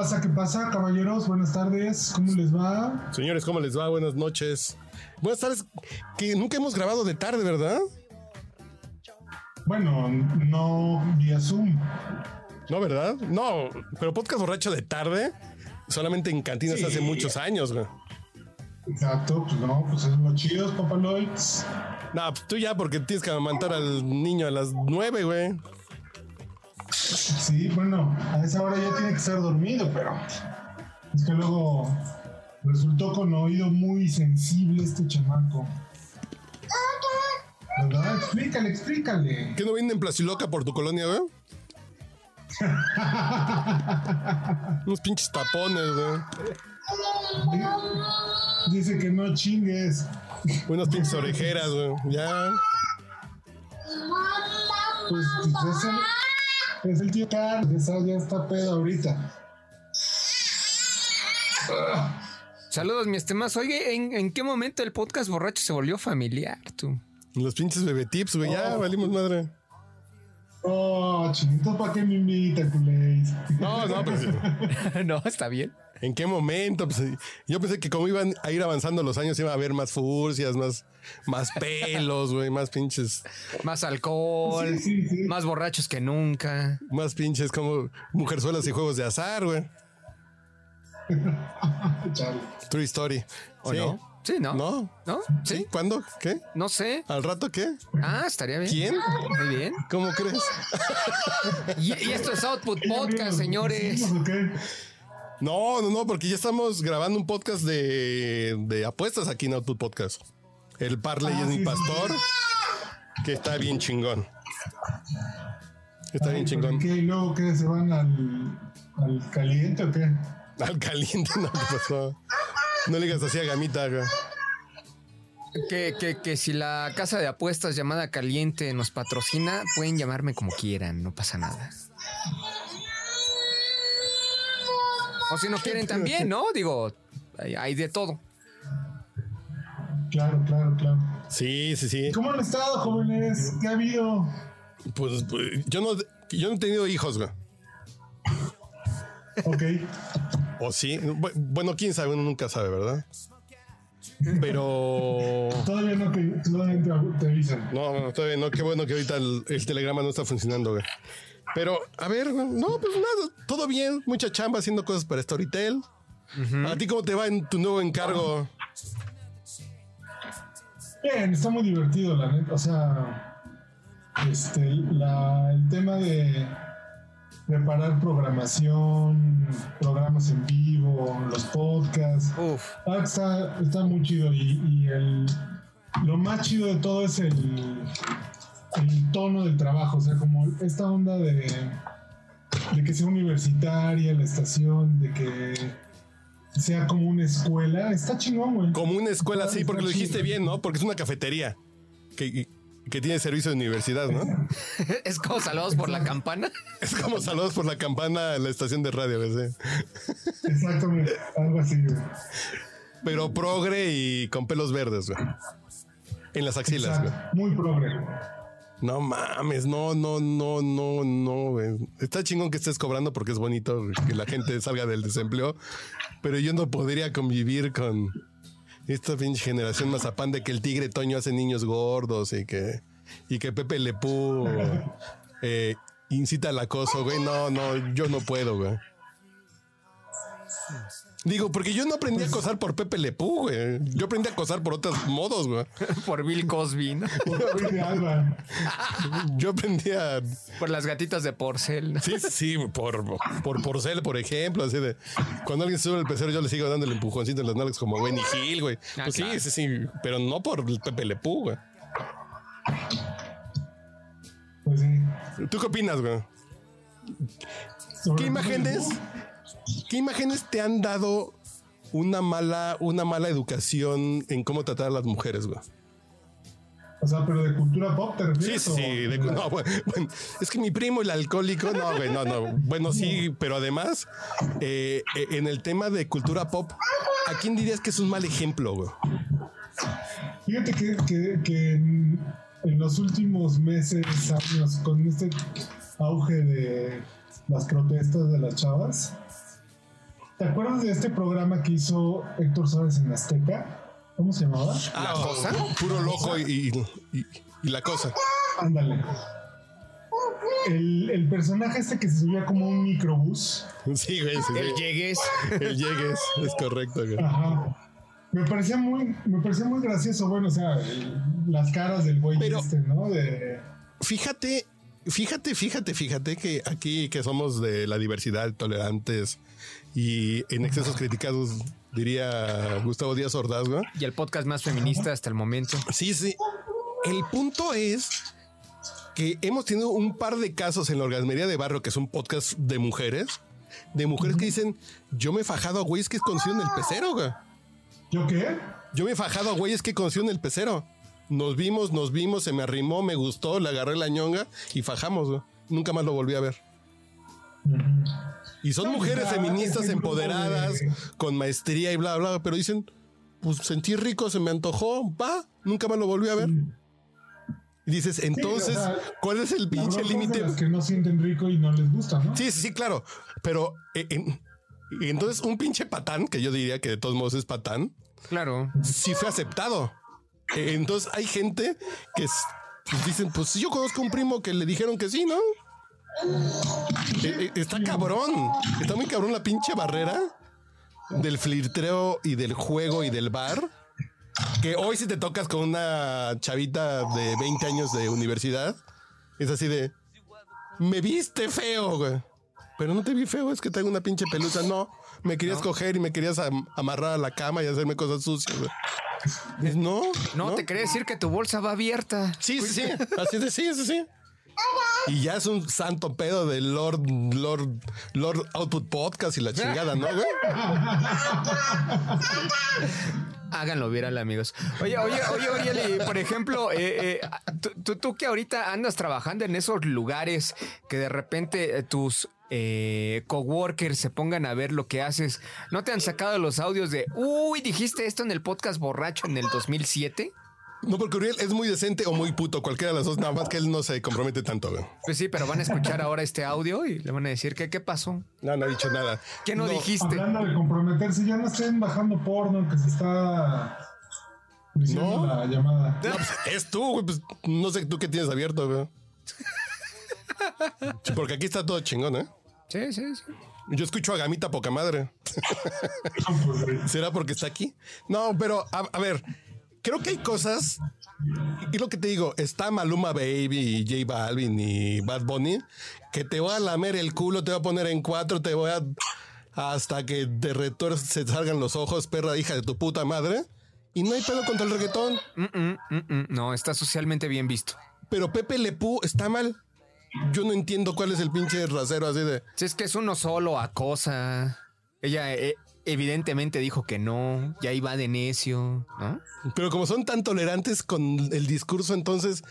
pasa? ¿Qué pasa, caballeros? Buenas tardes. ¿Cómo les va? Señores, ¿cómo les va? Buenas noches. Buenas tardes. Que nunca hemos grabado de tarde, ¿verdad? Bueno, no vía Zoom. No, ¿verdad? No, pero podcast borracho de tarde solamente en cantinas Sí. hace muchos años, güey. Exacto, pues no, pues es lo chido, papaloids. No, pues tú ya porque tienes que amamantar al niño a las nueve, güey. Sí, bueno, a esa hora ya tiene que estar dormido, pero es que luego resultó con oído muy sensible este chamaco. ¿Verdad? Explícale, explícale. ¿Qué no viene en Placiloca por tu colonia, güey? Unos pinches tapones, güey. Dice que no chingues. Unas pinches orejeras, güey. Ya. Pues, pues es, el, tío Carlos, ya está pedo ahorita. Saludos, mi estimado. Oye, ¿en, en qué momento el podcast borracho se volvió familiar, tú? Los pinches bebé tips, güey. Ya valimos madre. Oh, chinito, ¿para qué me invita, culéis? No, no, pues. no, está bien. ¿En qué momento? Pues, yo pensé que como iban a ir avanzando los años iba a haber más furcias, más, más pelos, güey, más pinches, Más alcohol, Sí, sí, sí. más borrachos que nunca. más pinches como mujerzuelas y juegos de azar, güey. True story. ¿O Sí. no? Sí, ¿no? ¿No? ¿No? ¿Sí? ¿Sí? ¿Cuándo? ¿Qué? No sé. ¿Al rato qué? Ah, estaría bien. ¿Quién? Muy bien. ¿Cómo crees? Y, y esto es Output Podcast, señores. ¿Sí, qué? No, no, no, porque ya estamos grabando un podcast de, de apuestas aquí en Output Podcast. El Parley Ah, es mi sí, sí, pastor, que está bien chingón. Está Ay, bien ¿pero chingón. ¿Qué? ¿Y luego qué? ¿Se van al, al caliente o qué? Al caliente, no, ¿qué pasó? No le digas así a Gamita, güey. Que, que, que si la casa de apuestas llamada Caliente nos patrocina, pueden llamarme como quieran, no pasa nada. O si no quieren también, ¿no? Digo, hay, hay de todo. Claro, claro, claro. Sí, sí, sí. ¿Cómo han estado, jóvenes? ¿Qué ha habido? Pues, pues, yo no, yo no he tenido hijos, güey. Ok. O sí. Bu- Bueno, quién sabe, uno nunca sabe, ¿verdad? Pero. Todavía no te, todavía te, te avisan. No, no, todavía no. Qué bueno que ahorita el, el telegrama no está funcionando, güey. Pero, a ver, no, pues nada, todo bien. Mucha chamba haciendo cosas para Storytel. ¿A ti cómo te va en tu nuevo encargo? Bien, está muy divertido, la neta. O sea, este, la, el tema de preparar programación, programas en vivo, los podcasts. Uf. Ah, está, está muy chido y, y el, lo más chido de todo es el, el tono del trabajo, o sea, como esta onda de, de que sea universitaria la estación, de que sea como una escuela, está chingón, güey. Como una escuela, sí, porque lo dijiste chido. bien, ¿no? Porque es una cafetería que, que tiene servicio de universidad, ¿no? Es como saludos por la campana. Es como saludos por la campana en la estación de radio, ¿ves? Exactamente, algo así, güey. Pero progre y con pelos verdes, güey. En las axilas, güey. Muy progre. No mames, no, no, no, no, no, güey. Está chingón que estés cobrando porque es bonito que la gente salga del desempleo, pero yo no podría convivir con esta pinche generación mazapán de que el tigre Toño hace niños gordos y que, y que Pepe Lepú eh, incita al acoso, güey. No, no, yo no puedo, güey. Digo, porque yo no aprendí a acosar por Pepe Lepú, güey. Yo aprendí a acosar por otros modos, güey. Por Bill Cosby, ¿no? De Alba. Yo aprendí a Por las gatitas de porcel. ¿no? Sí, sí, por, por porcel, por ejemplo, así de cuando alguien sube el pecero, yo le sigo dando el empujoncito en las nalgas como Benny Hill, güey. Ah, Pues claro. sí, sí, sí, pero no por Pepe Le Pew, güey. Pues sí. ¿Tú qué opinas, güey? ¿Qué todo imágenes? ¿Qué imágenes te han dado una mala, una mala educación en cómo tratar a las mujeres, güey. O sea, pero de cultura pop te Sí, refieres. sí, sí. de- no, bueno, bueno, es que mi primo, el alcohólico, no, güey, no, no. Bueno, sí, pero además, eh, eh, en el tema de cultura pop, ¿a quién dirías que es un mal ejemplo, güey? Fíjate que, que- que en, en los últimos meses, años, con este auge de las protestas de las chavas, ¿te acuerdas de este programa que hizo Héctor Suárez en Azteca? ¿Cómo se llamaba? ¿La cosa? Puro loco y, y- y- y la cosa. Ándale. El, el personaje este que se subía como un microbús. Sí, güey, sí, El llegues. El llegues, es correcto, güey. Ajá. Me parecía muy, me parecía muy gracioso, bueno, o sea, el- las caras del güey Pero- este, ¿no? De, Fíjate, fíjate, fíjate, fíjate que aquí que somos de la diversidad, tolerantes y en excesos criticados, diría Gustavo Díaz Ordaz, güey. Y el podcast más feminista hasta el momento. Sí, sí. El punto es que hemos tenido un par de casos en la Orgasmería de Barrio, que es un podcast de mujeres, de mujeres que dicen, yo me he fajado a güeyes que conocieron el pecero, güey. ¿Yo qué? Yo me he fajado a güeyes que conocieron el pecero. Nos vimos, nos vimos, se me arrimó, me gustó, le agarré la ñonga y fajamos, güey. Nunca más lo volví a ver. Y son mujeres feministas empoderadas, de- con maestría y bla, bla, pero dicen, pues sentí rico, se me antojó, va, nunca más lo volví a ver. Y dices, entonces, o sea, ¿cuál es el pinche límite? que no sienten rico y no les gusta, ¿no? Sí, sí, sí, claro. Pero eh, en- entonces un pinche patán, que yo diría que de todos modos es patán, Claro. sí fue aceptado. Eh, Entonces hay gente que pues, dicen, pues yo conozco un primo que le dijeron que sí, ¿no? Eh, eh, está cabrón, está muy cabrón la pinche barrera del flirteo y del juego y del bar. Que hoy si te tocas con una chavita de 20 años de universidad, es así de, me viste feo, güey. Pero no te vi feo, es que tengo una pinche pelusa. No, me querías coger y me querías am- amarrar a la cama y hacerme cosas sucias, güey. Es, No, No, te quería decir que tu bolsa va abierta. Sí, sí, sí. Así de sí, sí, sí. Y ya es un santo pedo de Lord, Lord, Lord Output Podcast y la chingada, ¿no, güey? Háganlo viral, amigos. Oye, oye, oye, oye, Eli, por ejemplo, eh, eh, tú, tú- tú que ahorita andas trabajando en esos lugares que de repente eh, tus eh, coworkers se pongan a ver lo que haces, ¿no te han sacado los audios de, uy, dijiste esto en el podcast borracho en el 2007? No, porque Uriel es muy decente o muy puto, cualquiera de las dos, nada más que él no se compromete tanto, güey. Pues sí, pero van a escuchar ahora este audio y le van a decir que qué pasó. No, no ha dicho nada. ¿Qué no, dijiste? Hablando de comprometerse, ya no estén bajando porno que se está diciendo No. la llamada. No, pues, es tú, güey. Pues, no sé tú qué tienes abierto, güey. Sí, porque aquí está todo chingón, ¿eh? Sí, sí, sí. Yo escucho a Gamita poca madre. ¿Será porque está aquí? No, pero a, a ver, creo que hay cosas. Y lo que te digo, está Maluma Baby y J Balvin y Bad Bunny, que te voy a lamer el culo, te voy a poner en cuatro, te voy a. hasta que de retuerce se salgan los ojos, perra hija de tu puta madre. Y no hay pedo contra el reggaetón. Mm, mm, mm, mm. No, está socialmente bien visto. Pero Pepe Lepú está mal. Yo no entiendo cuál es el pinche rasero así de. Si es que es uno solo, acosa. Ella eh, evidentemente dijo que no, ya iba de necio, ¿no? Pero como son tan tolerantes con el discurso, entonces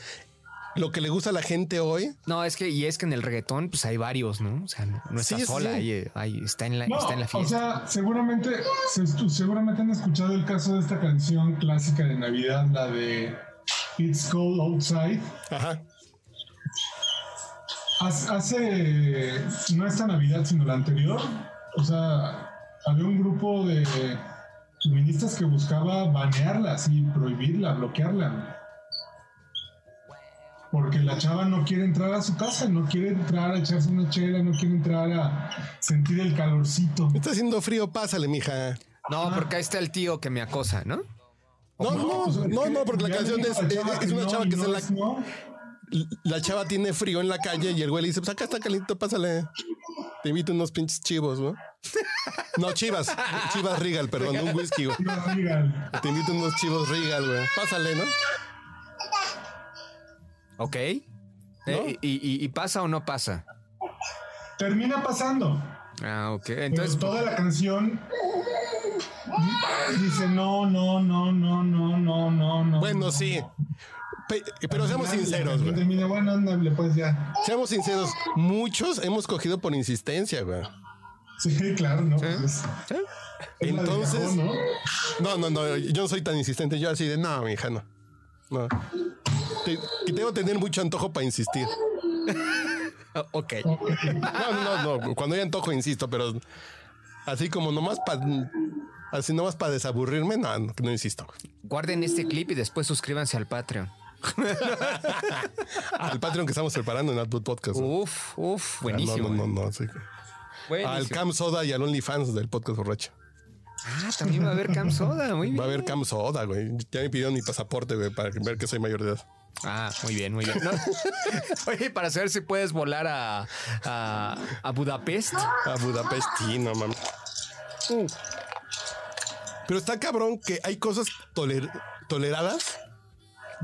lo que le gusta a la gente hoy. No, es que, y es que en el reggaetón, pues hay varios, ¿no? O sea, no, no está Sí, sola, sí. ahí, ahí está, en la, No, está en la o fiesta. sea, seguramente, se- seguramente han escuchado el caso de esta canción clásica de Navidad, la de It's Cold Outside. Ajá. Hace, hace- no esta Navidad, sino la anterior, o sea, había un grupo de feministas que buscaba banearla, así, prohibirla, bloquearla. Porque la chava no quiere entrar a su casa, no quiere entrar a echarse una chela, no quiere entrar a sentir el calorcito. Está haciendo frío, pásale, mija. No, porque ahí está el tío que me acosa, ¿no? No, no, no, que no, porque la canción es, es- es una chava que no se la. La chava tiene frío en la calle y el güey le dice, pues acá está caliente, pásale. Te invito unos pinches chivos, ¿no? No, chivas, chivas Regal, perdón, un whisky, güey. No. Te invito unos chivos Regal, güey. Pásale, ¿no? Ok. Eh, y, y- y pasa o no pasa? Termina pasando. Ah, ok. Entonces, Entonces, toda la canción Dice, no, no, no, no, no, no, no, no. Bueno, sí. Pero seamos sinceros, güey. Termina, bueno, ándale, pues ya. Seamos sinceros. Muchos hemos cogido por insistencia, güey. Sí, claro, ¿no? Pues, Entonces- cajón, ¿no? No, no, no. Yo no soy tan insistente. Yo así de, no, mi hija, no. No. Te- que tengo que tener mucho antojo para insistir. Ok. No, no, no, no. Cuando hay antojo, insisto, pero así como nomás para. Así nomás para desaburrirme, no, no, no insisto. Guarden este clip y después suscríbanse al Patreon. Al Patreon que estamos preparando en Output Podcast. ¿no? Uf, uf, Ah, buenísimo. No, no, no, no, sí. Al Cam Soda y al OnlyFans del podcast borracho. Ah, también va a haber Cam Soda, muy bien. Va a haber Cam Soda, güey. Ya me pidieron mi pasaporte, güey, para ver que soy mayor de edad. Ah, muy bien, muy bien. No. Oye, para saber si puedes volar a, a, a Budapest. A Budapest, sí, no mames. Pero está cabrón que hay cosas toler- toleradas.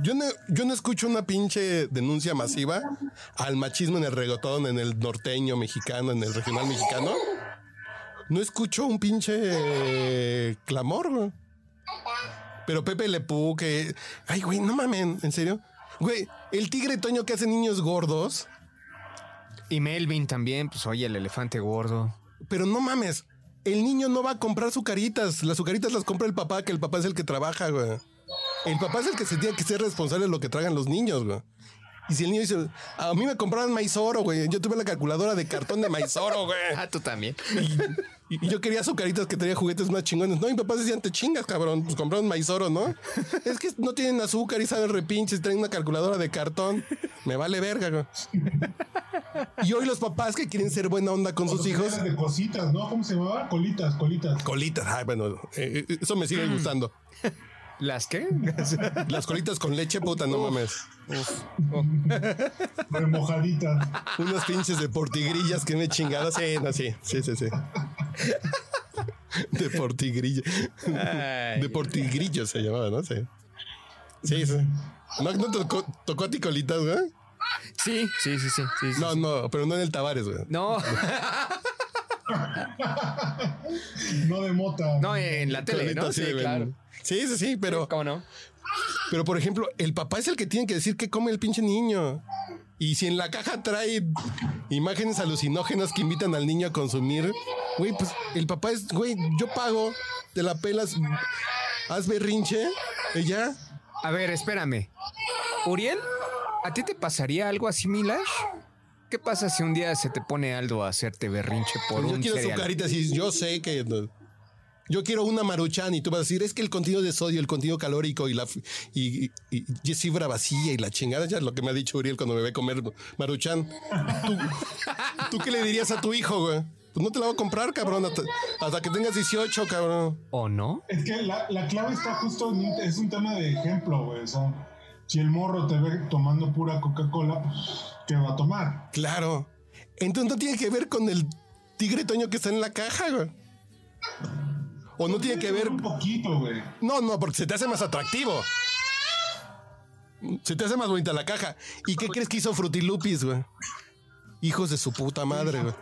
Yo no, yo no escucho una pinche denuncia masiva al machismo en el reggaetón, en el norteño mexicano, en el regional mexicano. No escucho un pinche clamor, güey. Pero Pepe Le Pew, que. Ay, güey, no mamen, en serio. Güey, el tigre Toño que hace niños gordos. Y Melvin también, pues oye, el elefante gordo. Pero no mames, el niño no va a comprar sucaritas. Las sucaritas las compra el papá, que el papá es el que trabaja, güey. El papá es el que se tiene que ser responsable de lo que tragan los niños, güey. Y si el niño dice, a mí me compraron maizoro, güey. Yo tuve la calculadora de cartón de maizoro, güey. Ah, tú también. Y, y yo quería sucaritas que traía juguetes más chingones. No, mi papá decía, te chingas, cabrón. Pues compraron maizoro, ¿no? Es que no tienen azúcar y saben repinches, traen una calculadora de cartón. Me vale verga, güey. Y hoy los papás que quieren ser buena onda con sus hijos. De cositas, ¿no? ¿Cómo se llamaba? Colitas, colitas. Colitas, ay, bueno, eh, eh, eso me sigue gustando. ¿Las qué? Las colitas con leche, puta, no mames. Remojaditas. Unas pinches de portigrillas que me chingada. Sí, no, sí, sí, sí, sí. De portigrilla. Ay. De portigrillo se llamaba, ¿no? Sí. Sí, sí. ¿No, no tocó, tocó a ti colitas, güey? Sí, sí, sí, sí. sí, sí. No, no, pero no en el Tavares, güey. No, No de mota. no, en la tele, ¿no? Sí, claro. Sí, sí, sí, pero, ¿Cómo no? pero por ejemplo, el papá es el que tiene que decir qué come el pinche niño. Y si en la caja trae imágenes alucinógenas que invitan al niño a consumir, güey, pues el papá es, güey, yo pago, te la pelas, haz berrinche, y ya. A ver, espérame. Uriel, ¿a ti te pasaría algo así, Milash? ¿Qué pasa si un día se te pone Aldo a hacerte berrinche por yo un quiero cereal? azucaritas y yo sé que no. yo quiero una maruchan y tú vas a decir es que el contenido de sodio, el contenido calórico y la y, y, y- y es fibra vacía y la chingada ya es lo que me ha dicho Uriel cuando me ve comer maruchan. ¿Tú, tú qué le dirías a tu hijo, güey? Pues no te la voy a comprar, cabrón, hasta, hasta que tengas 18, cabrón. ¿O no? Es que la, la clave está justo en un, es un tema de ejemplo, güey. O sea, si el morro te ve tomando pura Coca-Cola, pues, ¿qué va a tomar? Claro. Entonces no tiene que ver con el tigre toño que está en la caja, güey. O no tiene que ver Un poquito, güey. No, no, porque se te hace más atractivo. Se te hace más bonita la caja. ¿Y qué crees que hizo Frutilupis, güey? Hijos de su puta madre, güey.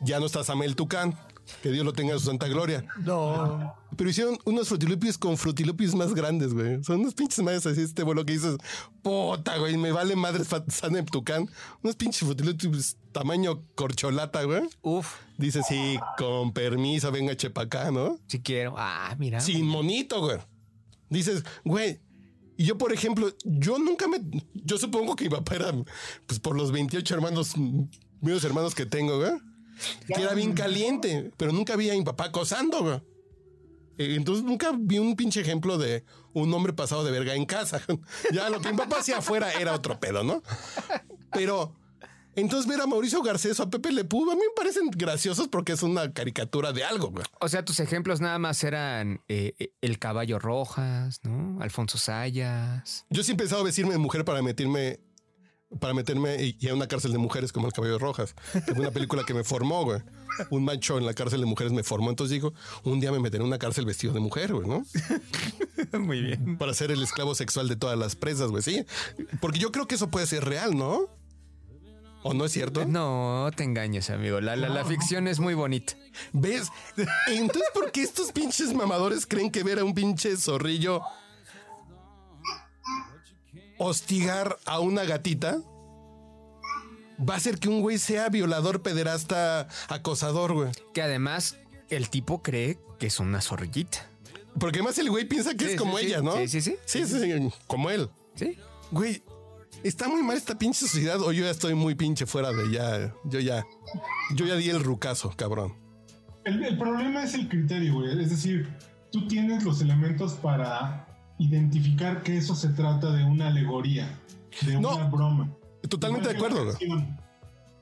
Ya no está Samuel Tucán. Que Dios lo tenga en su santa gloria. No. Pero hicieron unos frutilupis con frutilupis más grandes, güey. Son unos pinches madres así, este vuelo que dices, puta, güey, me vale madre Samuel Tucán. Unos pinches frutilupis tamaño corcholata, güey. Uf, Dice, sí, con permiso, venga, chepa acá, ¿no? si quiero. Ah, mira. sin monito, güey. Dices, güey. Y yo, por ejemplo, yo nunca me. Yo supongo que mi papá era, pues por los 28 hermanos, medios hermanos que tengo, güey. Que era bien caliente, pero nunca vi a mi papá acosando, güey. Eh, Entonces nunca vi un pinche ejemplo de un hombre pasado de verga en casa. Ya lo que mi papá hacía afuera era otro pedo, ¿no? Pero entonces ver a Mauricio Garcés o a Pepe Le Pew a mí me parecen graciosos porque es una caricatura de algo, güey. O sea, tus ejemplos nada más eran eh, eh, el caballo Rojas, ¿no? Alfonso Sayas. Yo sí he pensado vestirme de mujer para meterme para meterme y, y a una cárcel de mujeres como el Cabello de Rojas. Es una película que me formó, güey. Un macho en la cárcel de mujeres me formó. Entonces digo, un día me meteré en una cárcel vestido de mujer, güey, ¿no? Muy bien. Para ser el esclavo sexual de todas las presas, güey, sí. Porque yo creo que eso puede ser real, ¿no? ¿O no es cierto? No te engañes, amigo. La, la, la ficción es muy bonita. ¿Ves? Entonces, ¿por qué estos pinches mamadores creen que ver a un pinche zorrillo hostigar a una gatita va a hacer que un güey sea violador, pederasta, acosador, güey? Que además el tipo cree que es una zorrillita. Porque además el güey piensa que Sí, es como sí, sí. ella, ¿no? Sí, sí, sí. Sí, sí, sí, como él. ¿Sí? Güey, está muy mal esta pinche sociedad o yo ya estoy muy pinche fuera de ya. Yo ya. Yo ya di el rucazo, cabrón. El, el problema es el criterio, güey. Es decir, tú tienes los elementos para identificar que eso se trata de una alegoría, de No, una broma. Totalmente de acuerdo.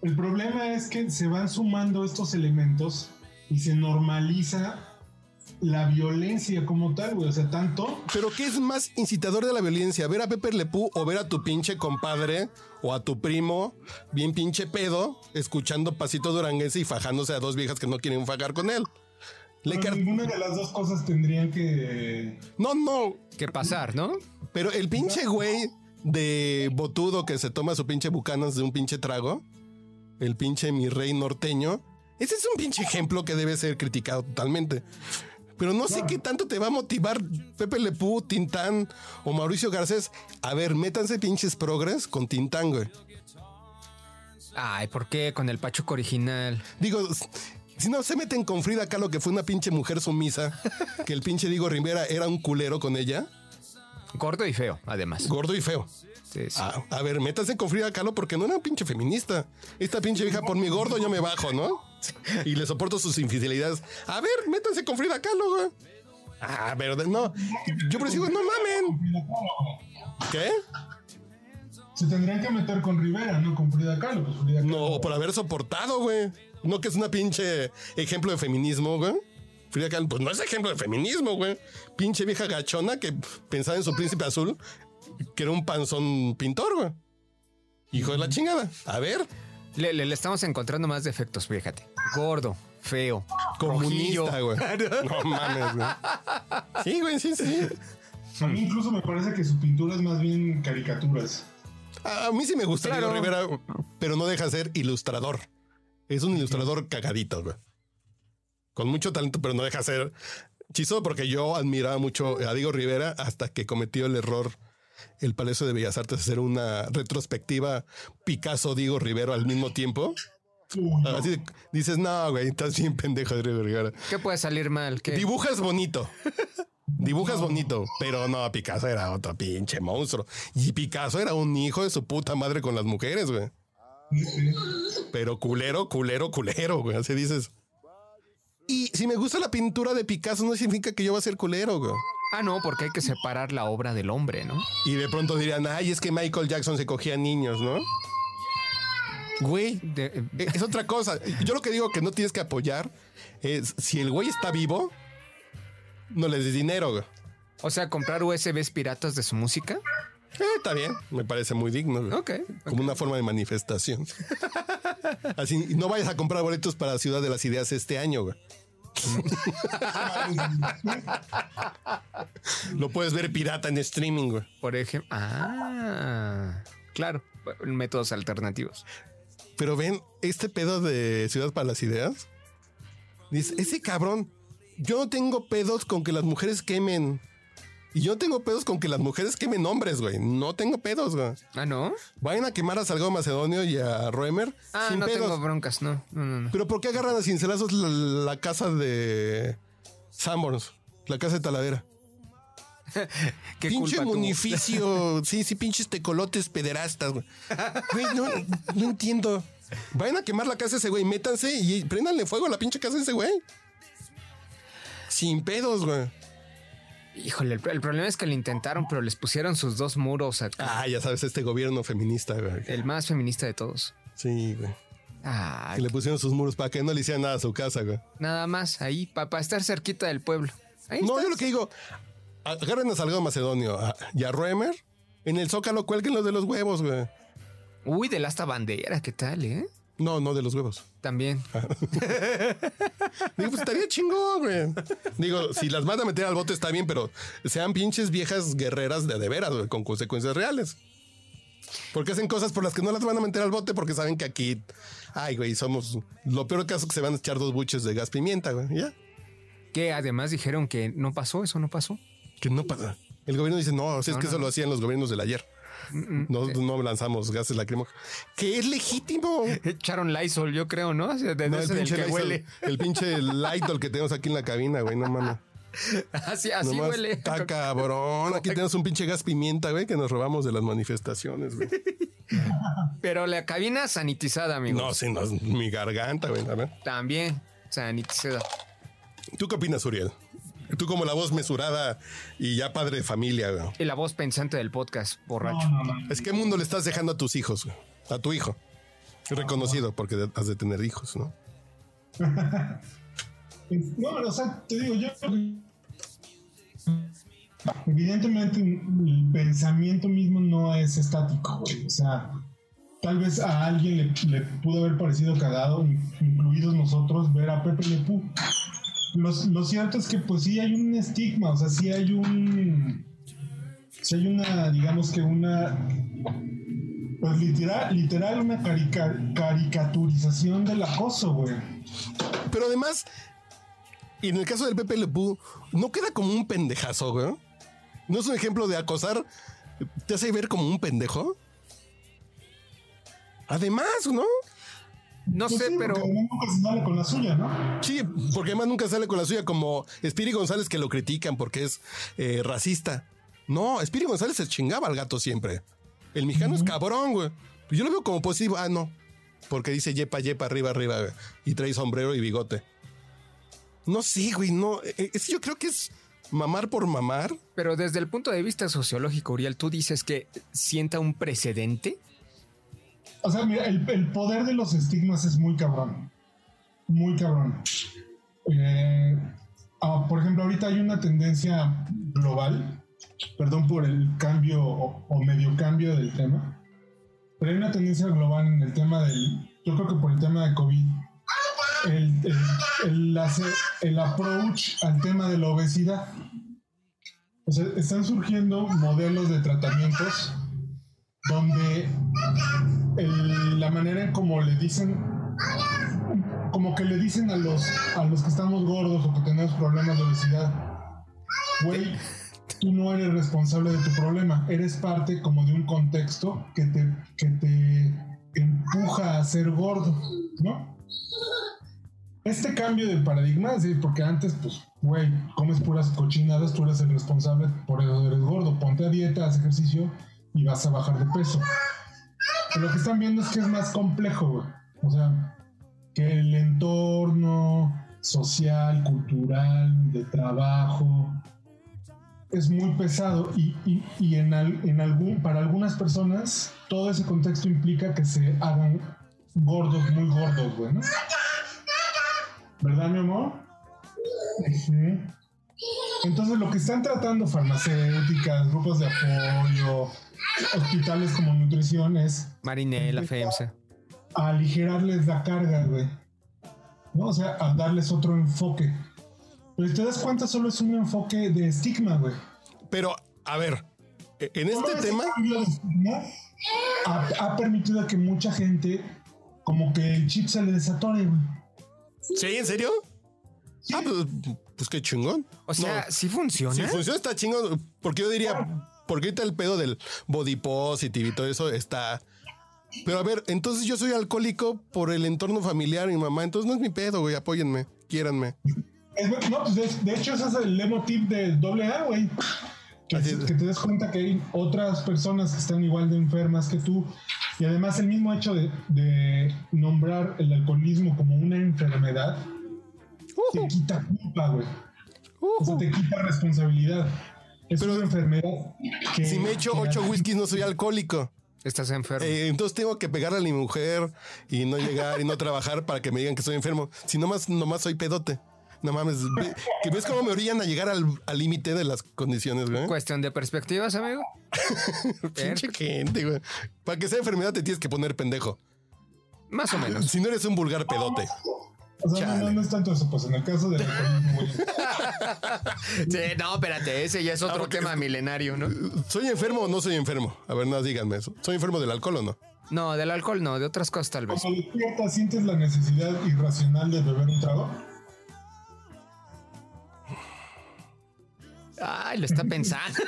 El problema es que se van sumando estos elementos y se normaliza la violencia como tal, güey. O sea, tanto Pero ¿qué es más incitador de la violencia? ¿Ver a Pepe Lepú o ver a tu pinche compadre o a tu primo bien pinche pedo escuchando pasito duranguense y fajándose a dos viejas que no quieren fajar con él? Pero ninguna de las dos cosas tendrían que No, no, ¿Qué pasar, no? pero el pinche güey de botudo que se toma su pinche bucanas de un pinche trago, el pinche mi rey norteño, ese es un pinche ejemplo que debe ser criticado totalmente. Pero no sé qué tanto te va a motivar Pepe Lepú, Tintán o Mauricio Garcés. A ver, métanse pinches progres con Tintán, güey. Ay, ¿por qué? Con el pachuco original. Digo, si no se meten con Frida Kahlo, que fue una pinche mujer sumisa, que el pinche Diego Rivera era un culero con ella, Gordo y feo, además. gordo y feo. Sí, sí. A, a ver, métanse con Frida Kahlo porque no era un pinche feminista. Esta pinche vieja por mi gordo yo me bajo, ¿no? Y le soporto sus infidelidades. A ver, métanse con Frida Kahlo, güey. Ah, pero de- no. Yo presigo, no mamen. ¿Qué? se tendrían que meter con Rivera, no con Frida Kahlo. Pues Frida Kahlo- No, por haber soportado, güey. No que es una pinche ejemplo de feminismo, güey. Frida Kahlo, pues no es ejemplo de feminismo, güey. Pinche vieja gachona que pensaba en su príncipe azul, que era un panzón pintor, güey. Hijo de la chingada. A ver, Le, le- le estamos encontrando más defectos, fíjate. Gordo, feo, comunista, güey. No mames, güey. Sí, güey, sí, sí. A mí incluso me parece que su pintura es más bien caricaturas. A mí sí me gusta Claro. Diego Rivera, pero no deja de ser ilustrador. Es un ilustrador cagadito, güey. Con mucho talento, pero no deja de ser chistoso porque yo admiraba mucho a Diego Rivera hasta que cometió el error el Palacio de Bellas Artes de hacer una retrospectiva Picasso-Diego Rivera al mismo tiempo. Uy, no. Así de- dices, no, güey, estás bien pendejo, Diego Rivera. ¿Qué puede salir mal? ¿Qué? Dibujas bonito. Dibujas bonito, pero no, Picasso era otro pinche monstruo. Y Picasso era un hijo de su puta madre con las mujeres, güey. Pero culero, culero, culero, güey. Así dices. Y si me gusta la pintura de Picasso, no significa que yo voy a ser culero, güey. Ah, no, porque hay que separar la obra del hombre, ¿no? Y de pronto dirían, ay, es que Michael Jackson se cogía niños, ¿no? Güey, De- eh, es otra cosa. Yo lo que digo que no tienes que apoyar es si el güey está vivo, no le des dinero, güey. o sea, comprar USBs piratas de su música. Eh, está bien, me parece muy digno. güey. Ok. Como una forma de manifestación. Así, no vayas a comprar boletos para Ciudad de las Ideas este año, güey. Lo puedes ver pirata en streaming, güey. Por ejemplo. Ah, claro. Métodos alternativos. Pero ven, este pedo de Ciudad para las Ideas. Dice, ese cabrón, yo no tengo pedos con que las mujeres quemen. Y yo no tengo pedos con que las mujeres quemen hombres, güey. No tengo pedos, güey. Ah, ¿no? Vayan a quemar a Salgado Macedonio y a Roemer Ah, sin no pedos. tengo broncas, no. No, no, no. Pero ¿por qué agarran a cincelazos la, la casa de Sanborns? La casa de Talavera. ¿Qué Pinche munificio. sí, sí, pinches tecolotes pederastas, güey. Güey, no, no entiendo. Vayan a quemar la casa de ese güey, métanse y préndanle fuego a la pinche casa de ese güey. Sin pedos, güey. Híjole, el, el problema es que lo intentaron, pero les pusieron sus dos muros acá. Ah, ya sabes, este gobierno feminista, güey. El más feminista de todos. Sí, güey. Ah, Que le pusieron sus muros para que no le hicieran nada a su casa, güey. nada más ahí, para estar cerquita del pueblo. Ahí No, estás. yo lo que digo, agarren a Salgado Macedonio a- y a Roemer. En el Zócalo cuelguen los de los huevos, güey. Uy, del asta bandera, ¿qué tal, eh? No, no de los huevos. También. Digo, pues estaría chingón, güey. Digo, si las van a meter al bote está bien, pero sean pinches viejas guerreras de de veras, güey, con consecuencias reales. Porque hacen cosas por las que no las van a meter al bote porque saben que aquí, ay, güey, somos lo peor caso que se van a echar dos buches de gas pimienta, güey. Ya. Que además dijeron que no pasó, eso no pasó. Que no pasa. El gobierno dice, no, o sea, es No, que no, eso no. lo hacían los gobiernos del ayer. No, no lanzamos gases lacrimógenos. Que es legítimo. Echaron Lysol, yo creo, ¿no? O sea, de No, del que Lysol- huele. el pinche Lightol que tenemos aquí en la cabina, güey, no mames. Así, así Nomás huele. Está cabrón. Aquí tenemos un pinche gas pimienta, güey, que nos robamos de las manifestaciones, güey. Pero la cabina sanitizada, amigo. No, sí, no, es mi garganta, güey. A ver. También sanitizada. ¿Tú qué opinas, Uriel? Tú como la voz mesurada y ya padre de familia, güey. Y la voz pensante del podcast, borracho. No, no, no. Es que mundo le estás dejando a tus hijos, güey? A tu hijo. Reconocido, porque has de tener hijos, ¿no? No, o sea, te digo, yo. Evidentemente, el pensamiento mismo no es estático, güey. O sea, tal vez a alguien le, le pudo haber parecido cagado, incluidos nosotros, ver a Pepe Le Pew. Lo cierto es que, pues sí hay un estigma, o sea, sí hay un. Sí hay una, digamos que una. Pues literal, literal una carica- caricaturización del acoso, güey. Pero además, y en el caso del Pepe Le no queda como un pendejazo, güey. ¿No es un ejemplo de acosar? ¿Te hace ver como un pendejo? Además, ¿no? No Pues sé, sí, pero porque además nunca se sale con la suya, ¿no? Sí, porque además nunca sale con la suya como Spiri González que lo critican porque es eh, racista. No, Spiri González se chingaba al gato siempre. El mexicano es cabrón, güey. Yo lo veo como positivo. Ah, no. Porque dice yepa, yepa, arriba, arriba, güey. Y trae sombrero y bigote. No, sí, güey, no. Eh, Es que yo creo que es mamar por mamar. Pero desde el punto de vista sociológico, Uriel, tú dices que sienta un precedente. O sea, mira, el, poder de los estigmas es muy cabrón. Muy cabrón. Eh, ah, por ejemplo, ahorita hay una tendencia global, perdón por el cambio o, medio cambio del tema, pero hay una tendencia global en el tema del, yo creo que por el tema de COVID, el, el, el el approach al tema de la obesidad. O sea, están surgiendo modelos de tratamientos donde la manera en como le dicen, como que le dicen a los, a los que estamos gordos o que tenemos problemas de obesidad, güey, tú no eres responsable de tu problema, eres parte como de un contexto que te, que te empuja a ser gordo, ¿no? Este cambio de paradigma, decir, porque antes, pues, güey, comes puras cochinadas, tú eres el responsable, por eso eres gordo, ponte a dieta, haz ejercicio y vas a bajar de peso. Lo que están viendo es que es más complejo, güey. O sea, que el entorno social, cultural, de trabajo, es muy pesado y, y- y en, al- en algún, para algunas personas todo ese contexto implica que se hagan gordos, muy gordos, güey, ¿no? ¿Verdad, mi amor? Ujú. Entonces lo que están tratando farmacéuticas, grupos de apoyo, hospitales como nutrición es Marinela, FEMSA. a aligerarles la carga, güey. ¿No? O sea, a darles otro enfoque. Pero si te das cuenta, solo es un enfoque de estigma, güey. Pero, a ver, e- en este tema, cambio de estigma ha, ha permitido que mucha gente, como que el chip se le desatore, güey. ¿sí? ¿En serio? Ah, pues, pues qué chingón. O sea, No. sí funciona. Si funciona está chingón, porque yo diría, porque ahorita el pedo del body positive y todo eso está. Pero a ver, entonces yo soy alcohólico por el entorno familiar, mi mamá, entonces no es mi pedo, güey, apóyenme, quiéranme. No, pues de, de hecho ese es el lemo tip del doble A, güey. Que, te des cuenta que hay otras personas que están igual de enfermas que tú. Y además el mismo hecho de, de nombrar el alcoholismo como una enfermedad te quita culpa, güey. O sea, te quita responsabilidad. Es Pero- una enfermedad que... Si me echo ocho whiskies no soy alcohólico. Estás enfermo. Eh, entonces tengo que pegarle a mi mujer y no llegar y no trabajar para que me digan que estoy enfermo. Si nomás, nomás soy pedote. No mames, ve- que ves cómo me orillan a llegar al al límite de las condiciones, güey. Cuestión de perspectivas, amigo. Pinche gente, güey. Para que sea enfermedad te tienes que poner pendejo. Más o menos. Si no eres un vulgar pedote. O sea, no, no, no es tanto eso, pues en el caso güey. Sí, no, espérate, ese ya es otro porque- tema milenario, ¿no? ¿Soy enfermo o no soy enfermo? A ver, no, díganme eso. ¿Soy enfermo del alcohol o no? No, del alcohol no, de otras cosas tal vez. Cuando despiertas, ¿sientes la necesidad irracional de beber un trago? Ay, lo está pensando.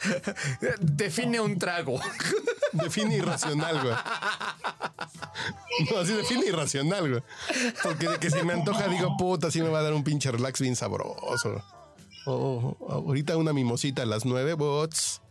Define un trago. Define irracional, güey. No, así define irracional, güey. Porque de que se me antoja, digo, puta, sí me va a dar un pinche relax bien sabroso. Oh, ahorita una mimosita a las nueve, bots.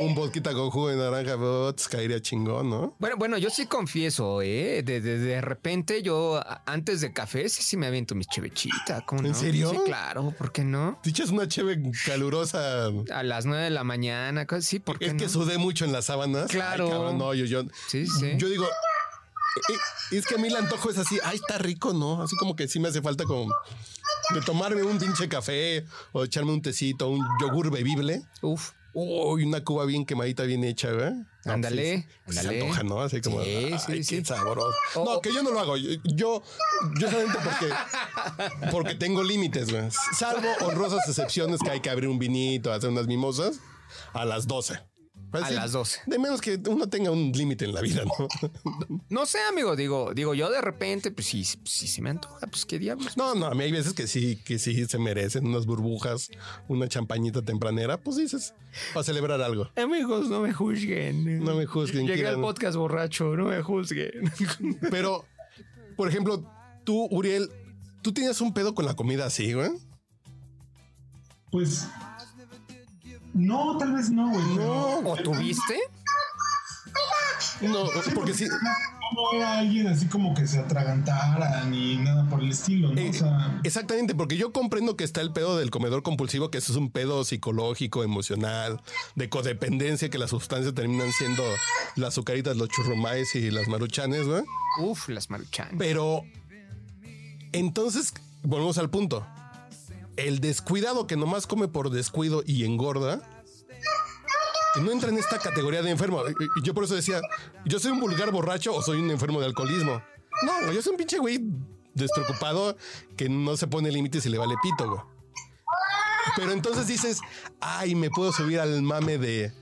Un vodka con jugo de naranja, bots. Caería chingón, ¿no? Bueno, bueno, yo sí confieso, ¿eh? De, de, de repente yo antes de café sí, sí me aviento mi chevechita. ¿cómo ¿En no? serio? Sí, claro, ¿por qué no? Te echas una cheve calurosa. A las nueve de la mañana, sí, ¿por qué Es no? que sudé mucho en las sábanas. Claro. Ay, cabrón, no, yo, yo, Sí, sí. yo digo, eh, es que a mí el antojo es así, ay, está rico, ¿no? Así como que sí me hace falta como de tomarme un pinche café o echarme un tecito, un yogur bebible. Uf. Uy, una cuba bien quemadita, bien hecha, güey. No, Ándale, pues, sí, ándale. Se antoja, ¿no? Así como, Sí, ay, sí, qué sí. sabroso. No, que yo no lo hago. Yo, yo, yo solamente porque, porque tengo límites, güey. Salvo honrosas excepciones que hay que abrir un vinito, hacer unas mimosas a las 12. Pues A sí, las 12. De menos que uno tenga un límite en la vida, ¿no? No sé, amigo, digo, digo, yo de repente, pues sí, sí se me antoja, pues qué diablos. No, no, a mí hay veces que sí, que sí se merecen unas burbujas, una champañita tempranera, pues dices, para celebrar algo. Amigos, no me juzguen. No me juzguen, Llegué al podcast borracho, no me juzguen. Pero, por ejemplo, tú, Uriel, tú tienes un pedo con la comida así, güey. Pues. No, tal vez no, güey. No, ¿O tuviste? no, porque sí. No era alguien así como que se atragantara ni nada por el estilo, ¿no? eh, o sea, exactamente, porque yo comprendo que está el pedo del comedor compulsivo, que eso es un pedo psicológico, emocional, de codependencia, que las sustancias terminan siendo las azucaritas, los churrumais y las maruchanes, güey. Uf, las maruchan. Pero entonces, volvemos al punto. El descuidado que nomás come por descuido y engorda, no entra en esta categoría de enfermo. Yo por eso decía, ¿yo soy un vulgar borracho o soy un enfermo de alcoholismo? No, yo soy un pinche güey despreocupado que no se pone límites y le vale pito, güey. Pero entonces dices, ay, me puedo subir al mame de,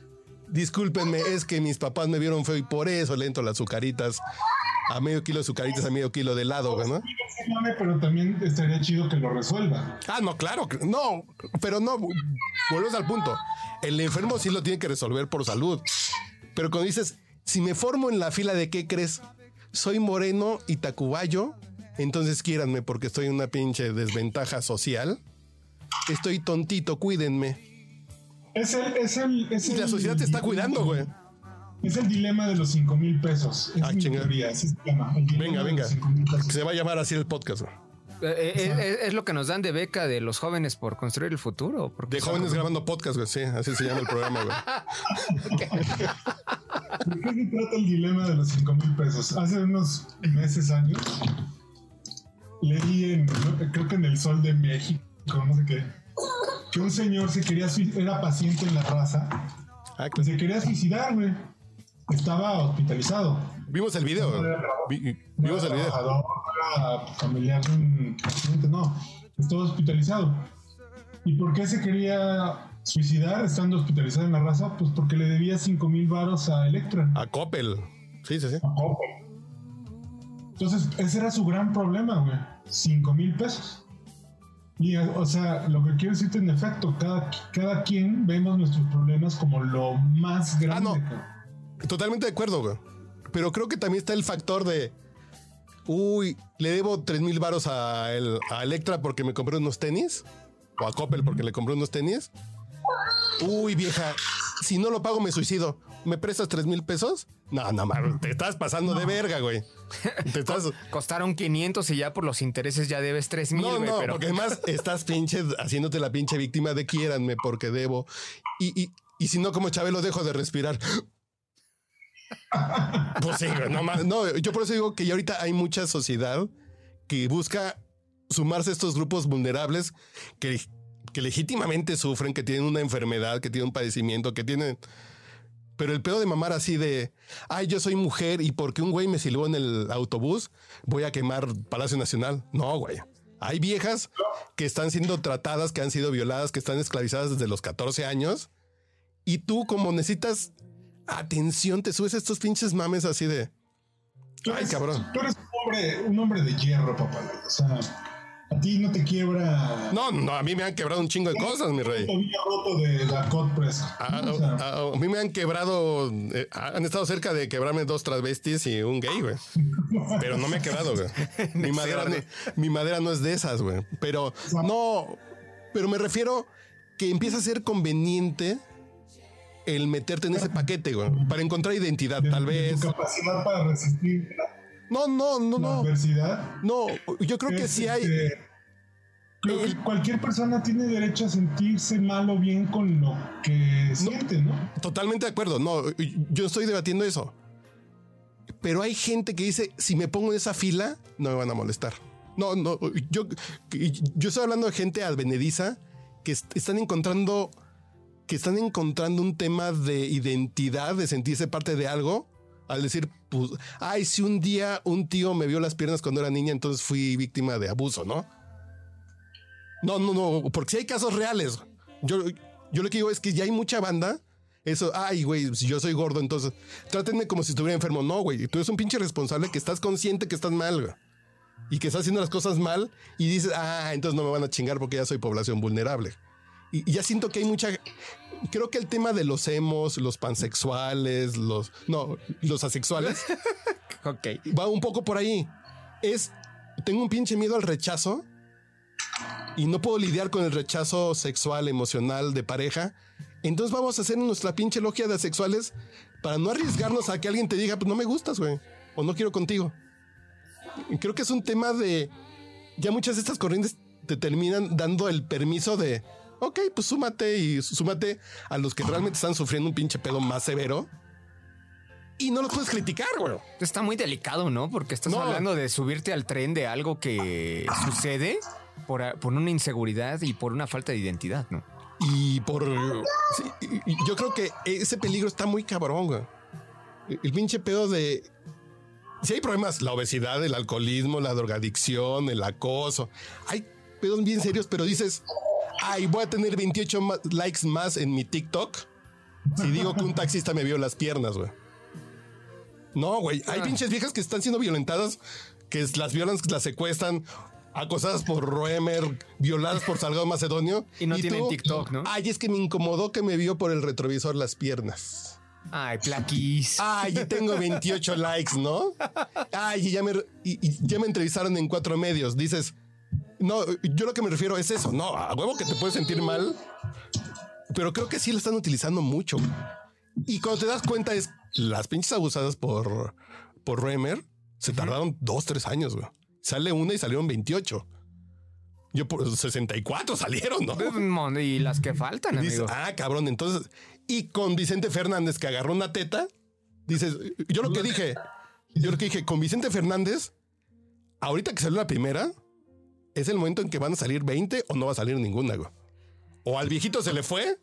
discúlpenme, es que mis papás me vieron feo y por eso le entro las azucaritas a medio kilo de azucaritas, a medio kilo de helado, güey, ¿no? Pero también estaría chido que lo resuelva. Ah, no, claro, no, pero no, volvemos al punto. El enfermo sí lo tiene que resolver por salud. Pero cuando dices, si me formo en la fila de qué crees, soy moreno y tacubayo, entonces quiéranme porque estoy en una pinche desventaja social. Estoy tontito, cuídenme. Es el. Es el, es Y la el- sociedad te está cuidando, güey. Es el dilema de los 5 mil pesos. Es Ah, mi el dilema Venga, venga. los 5,000 pesos. Se va a llamar así el podcast. güey. Eh, eh, es, es lo que nos dan de beca de los jóvenes por construir el futuro. De jóvenes grabando podcast, güey. Sí, así se llama el programa, güey. ¿De qué se trata el dilema de los 5 mil pesos? Hace unos meses, años, leí en, ¿no? creo que en el Sol de México, no sé qué, que un señor se quería era paciente en la raza, Ah, que se quería suicidar, güey. Estaba hospitalizado. Vimos el video. Vi- No Vimos el video. no familiar de un paciente, no. Estaba hospitalizado. ¿Y por qué se quería suicidar estando hospitalizado en la raza? Pues porque le debía 5 mil varos a Electra. A Coppel. Sí, sí, sí. Entonces, ese era su gran problema, güey. 5 mil pesos. Y, o sea, lo que quiero decirte en efecto, cada, cada quien vemos nuestros problemas como lo más grande. no. Totalmente de acuerdo, güey. Pero creo que también está el factor de. Uy, le debo 3 mil varos a, el- a Electra porque me compré unos tenis. O a Coppel porque le compré unos tenis. Uy, vieja, si no lo pago me suicido. ¿Me prestas 3 mil pesos? No, no, mames, te estás pasando de verga, güey. Te estás. Costaron 500 y ya por los intereses ya debes 3 mil, No, güey. no, pero porque además estás pinche haciéndote la pinche víctima de quiéranme porque debo. Y, y, y si no, como Chabelo, dejo de respirar. Pues sí, no, ma- no, yo por eso digo que ya ahorita hay mucha sociedad que busca sumarse a estos grupos vulnerables que, que legítimamente sufren, que tienen una enfermedad, que tienen un padecimiento, que tienen... Pero el pedo de mamar así de, ay, yo soy mujer y porque un güey me silbó en el autobús, voy a quemar Palacio Nacional. No, güey. Hay viejas que están siendo tratadas, que han sido violadas, que están esclavizadas desde los 14 años. Y tú, como necesitas atención, te subes a estos pinches mames así de. Tú Ay, cabrón. Tú eres un hombre, un hombre de hierro, papá. O sea, a ti no te quiebra. No, no, a mí me han quebrado un chingo de cosas, mi rey. Roto de la Press. A, O sea, a- a mí me han quebrado, eh, han estado cerca de quebrarme dos travestis y un gay, güey. Pero no me ha quebrado, güey. Mi madera, no, mi madera no es de esas, güey. Pero no, pero me refiero que empieza a ser conveniente el meterte en ese paquete, güey, para encontrar identidad, de- tal vez. Tu capacidad para resistir No, no, no, la no. adversidad. No, yo creo que sí hay. este, creo que cualquier persona tiene derecho a sentirse mal o bien con lo que siente, ¿no? Totalmente de acuerdo. No, yo estoy debatiendo eso. Pero hay gente que dice, si me pongo en esa fila, no me van a molestar. No, no, yo, yo estoy hablando de gente advenediza que est- están encontrando, que están encontrando un tema de identidad, de sentirse parte de algo, al decir, pues, ay, si un día un tío me vio las piernas cuando era niña, entonces fui víctima de abuso, ¿no? No, no, no, porque si hay casos reales. Yo, yo lo que digo es que ya hay mucha banda. Eso, ay, güey, si yo soy gordo, entonces trátenme como si estuviera enfermo. No, güey, tú eres un pinche responsable que estás consciente que estás mal. Y que estás haciendo las cosas mal y dices, ah, entonces no me van a chingar porque ya soy población vulnerable. Y, y ya siento que hay mucha. Creo que el tema de los emos, los pansexuales, los. No, los asexuales, Ok. va un poco por ahí. Es. Tengo un pinche miedo al rechazo y no puedo lidiar con el rechazo sexual, emocional de pareja. Entonces vamos a hacer nuestra pinche logia de asexuales para no arriesgarnos a que alguien te diga, pues no me gustas, güey, o no quiero contigo. Creo que es un tema de. Ya muchas de estas corrientes te terminan dando el permiso de. Ok, pues súmate y súmate a los que realmente están sufriendo un pinche pedo más severo. Y no los puedes criticar, güey. Está muy delicado, ¿no? Porque estás No. hablando de subirte al tren de algo que sucede por, por una inseguridad y por una falta de identidad, ¿no? Y por. sí, yo creo que ese peligro está muy cabrón, güey. El pinche pedo de. Si hay problemas, la obesidad, el alcoholismo, la drogadicción, el acoso. Hay pedos bien serios, pero dices, ay, voy a tener 28 ma- likes más en mi TikTok si digo que un taxista me vio las piernas, güey. No, güey. Hay Ah. pinches viejas que están siendo violentadas, que las violan, que las secuestran, acosadas por Roemer, violadas por Salgado Macedonio. Y no tienen TikTok, ¿no? Ay, es que me incomodó que me vio por el retrovisor las piernas. Ay, plaquis. Ay, y tengo 28 likes, ¿no? Ay, y ya me, y- y ya me entrevistaron en cuatro medios. Dices, no, yo lo que me refiero es eso. No, a huevo que te puedes sentir mal, pero creo que sí lo están utilizando mucho. Y cuando te das cuenta es las pinches abusadas por, por Remer se tardaron dos, tres años, güey. Sale una y salieron 28. Yo por 64 salieron, ¿no? Mon- Y las que faltan, Dices, amigo. ah, cabrón. Entonces, y con Vicente Fernández que agarró una teta, dices, yo lo que dije, yo lo que dije, con Vicente Fernández, ahorita que salió la primera, es el momento en que van a salir 20 o no va a salir ninguna, güey. O al viejito se le fue,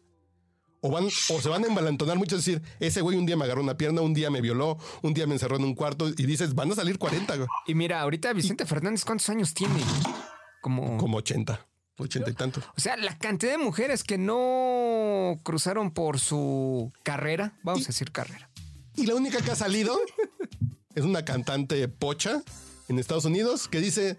o van, o se van a embalantonar mucho, es decir, ese güey un día me agarró una pierna, un día me violó, un día me encerró en un cuarto, y dices, van a salir 40, güey. Y mira, ahorita Vicente Fernández, ¿cuántos años tiene? Como... Como 80, 80 y tantos. O sea, la cantidad de mujeres que no cruzaron por su carrera, vamos a decir carrera. Y la única que ha salido es una cantante pocha en Estados Unidos que dice,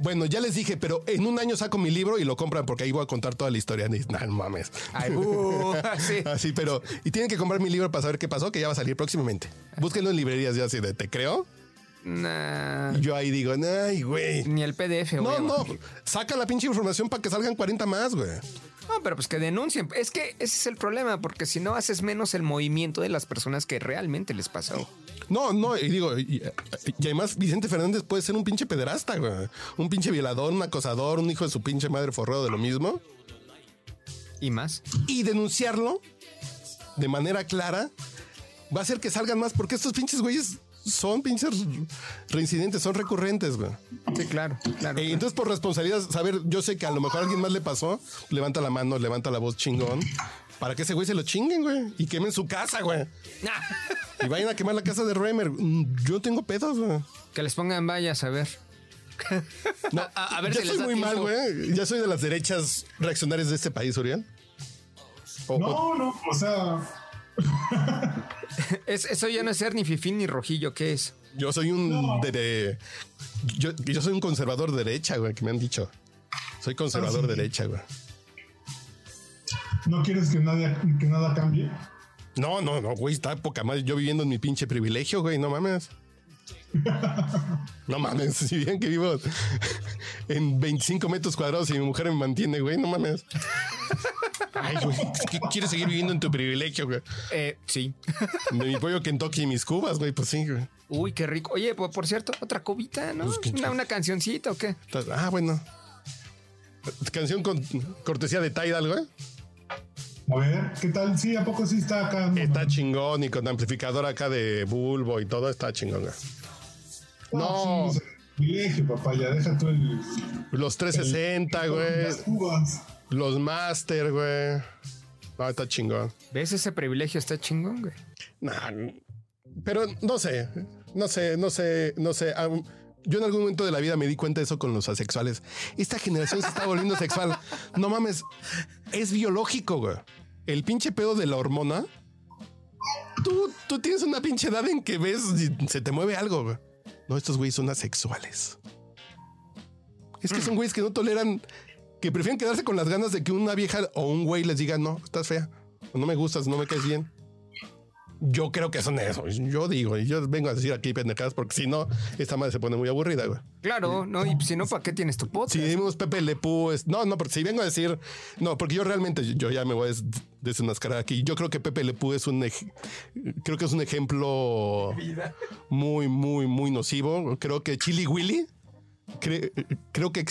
bueno, ya les dije, pero en un año saco mi libro y lo compran porque ahí voy a contar toda la historia. Dices, no mames. Ay, uh, sí. Así, pero, y tienen que comprar mi libro para saber qué pasó, que ya va a salir próximamente. Búsquenlo en librerías ya así de, ¿te creo? Nah, yo ahí digo, ay, güey. ni el PDF, No, güey. no, saca la pinche información para que salgan 40 más, güey. No, pero pues que denuncien. Es que ese es el problema, porque si no haces menos el movimiento de las personas que realmente les pasó. No, no, y digo, y, y además Vicente Fernández puede ser un pinche pederasta, güey. Un pinche violador, un acosador, un hijo de su pinche madre forrado de lo mismo. Y más. Y denunciarlo de manera clara va a hacer que salgan más, porque estos pinches güeyes son pinches reincidentes, son recurrentes, güey. Sí, claro, claro. Eh, entonces, por responsabilidad, saber, yo sé que a lo mejor a alguien más le pasó, levanta la mano, levanta la voz chingón, para que ese güey se lo chinguen, güey, y quemen su casa, güey. Y vayan a quemar la casa de Remer. Mm, Yo tengo pedos, güey. que les pongan vallas a ver. No, A- a ver ya si soy les muy mal, güey. Ya soy de las derechas reaccionarias de este país, Uriel. O- o- No, no, o sea, Es- eso ya no es ser ni fifín ni rojillo, ¿qué es? yo soy un No. de, de- yo, yo soy un conservador derecha, güey, que me han dicho. Soy conservador Ah, sí. derecha, güey. no quieres que nada, que nada cambie. No, no, no, güey, está poca madre. Yo viviendo en mi pinche privilegio, güey, no mames. No mames, si bien que vivo en 25 metros cuadrados y mi mujer me mantiene, güey, no mames. Ay, güey, ¿qué- ¿quieres seguir viviendo en tu privilegio, güey? Eh, sí. De mi pollo Kentucky y mis cubas, güey, pues sí, güey. Uy, qué rico. Oye, por, por cierto, otra cubita, ¿no? Pues, ¿qué- Una, una cancioncita o qué? Ah, bueno. Canción con cortesía de Tidal, güey. A ver, ¿qué tal? Sí, ¿a poco sí está acá? Está chingón y con amplificador acá de bulbo y todo, está chingón, güey. no. el privilegio, papá, ya deja tú el. Los 360, güey. Los Master, güey. No, está chingón. ¿Ves ese privilegio? Está chingón, güey. Nah, pero no sé, no sé, no sé, no sé. Aún- Yo en algún momento de la vida me di cuenta de eso con los asexuales. Esta generación se está volviendo sexual. No mames, es biológico, güey. El pinche pedo de la hormona. Tú, tú tienes una pinche edad en que ves y se te mueve algo. No, estos güeyes son asexuales. Es que son güeyes que no toleran, que prefieren quedarse con las ganas de que una vieja o un güey les diga, no, estás fea, o no me gustas, no me caes bien. Yo creo que son eso. Yo digo, y yo vengo a decir aquí pendejadas porque si no, esta madre se pone muy aburrida, güey. Claro, ¿no? Y si no, ¿para qué tienes tu podcast? Si decimos Pepe Le Pew, es- no, no, porque si vengo a decir, no, porque yo realmente, yo ya me voy a des- desenmascarar aquí. Yo creo que Pepe Le Pew es un, ej- creo que es un ejemplo muy, muy, muy nocivo. Creo que Chili Willy, cre- creo que